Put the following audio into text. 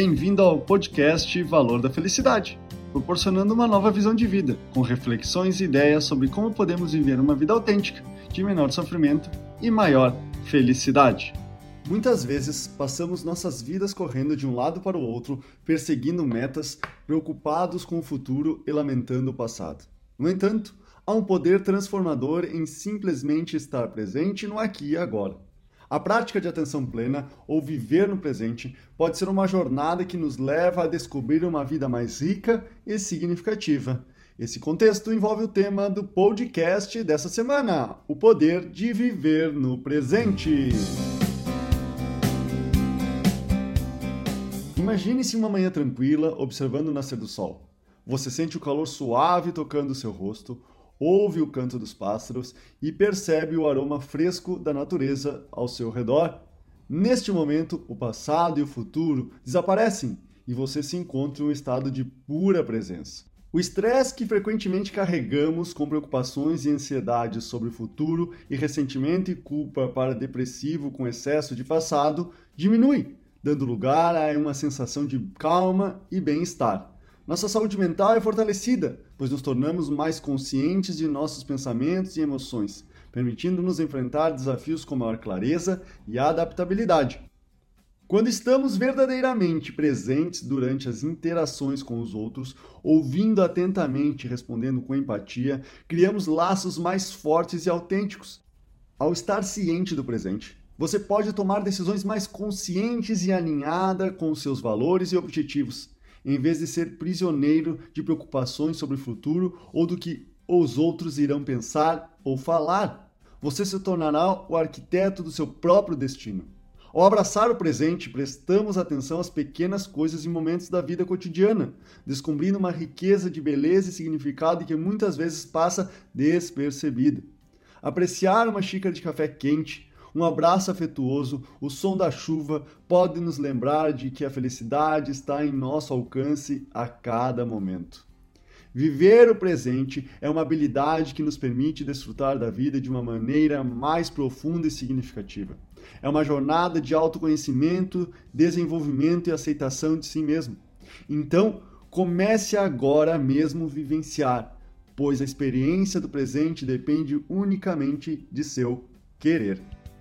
Bem-vindo ao podcast Valor da Felicidade, proporcionando uma nova visão de vida, com reflexões e ideias sobre como podemos viver uma vida autêntica, de menor sofrimento e maior felicidade. Muitas vezes passamos nossas vidas correndo de um lado para o outro, perseguindo metas, preocupados com o futuro e lamentando o passado. No entanto, há um poder transformador em simplesmente estar presente no aqui e agora. A prática de atenção plena, ou viver no presente, pode ser uma jornada que nos leva a descobrir uma vida mais rica e significativa. Esse contexto envolve o tema do podcast dessa semana: o poder de viver no presente. Imagine-se uma manhã tranquila, observando o nascer do sol. Você sente o calor suave tocando seu rosto, ouve o canto dos pássaros e percebe o aroma fresco da natureza ao seu redor. Neste momento, o passado e o futuro desaparecem e você se encontra em um estado de pura presença. O estresse que frequentemente carregamos com preocupações e ansiedades sobre o futuro e ressentimento e culpa para depressivo com excesso de passado diminui, dando lugar a uma sensação de calma e bem-estar. Nossa saúde mental é fortalecida, pois nos tornamos mais conscientes de nossos pensamentos e emoções, permitindo-nos enfrentar desafios com maior clareza e adaptabilidade. Quando estamos verdadeiramente presentes durante as interações com os outros, ouvindo atentamente e respondendo com empatia, criamos laços mais fortes e autênticos. Ao estar ciente do presente, você pode tomar decisões mais conscientes e alinhadas com seus valores e objetivos em vez de ser prisioneiro de preocupações sobre o futuro ou do que os outros irão pensar ou falar. Você se tornará o arquiteto do seu próprio destino. Ao abraçar o presente, prestamos atenção às pequenas coisas e momentos da vida cotidiana, descobrindo uma riqueza de beleza e significado que muitas vezes passa despercebida. Apreciar uma xícara de café quente, um abraço afetuoso, o som da chuva pode nos lembrar de que a felicidade está em nosso alcance a cada momento. Viver o presente é uma habilidade que nos permite desfrutar da vida de uma maneira mais profunda e significativa. É uma jornada de autoconhecimento, desenvolvimento e aceitação de si mesmo. Então, comece agora mesmo vivenciar, pois a experiência do presente depende unicamente de seu querer.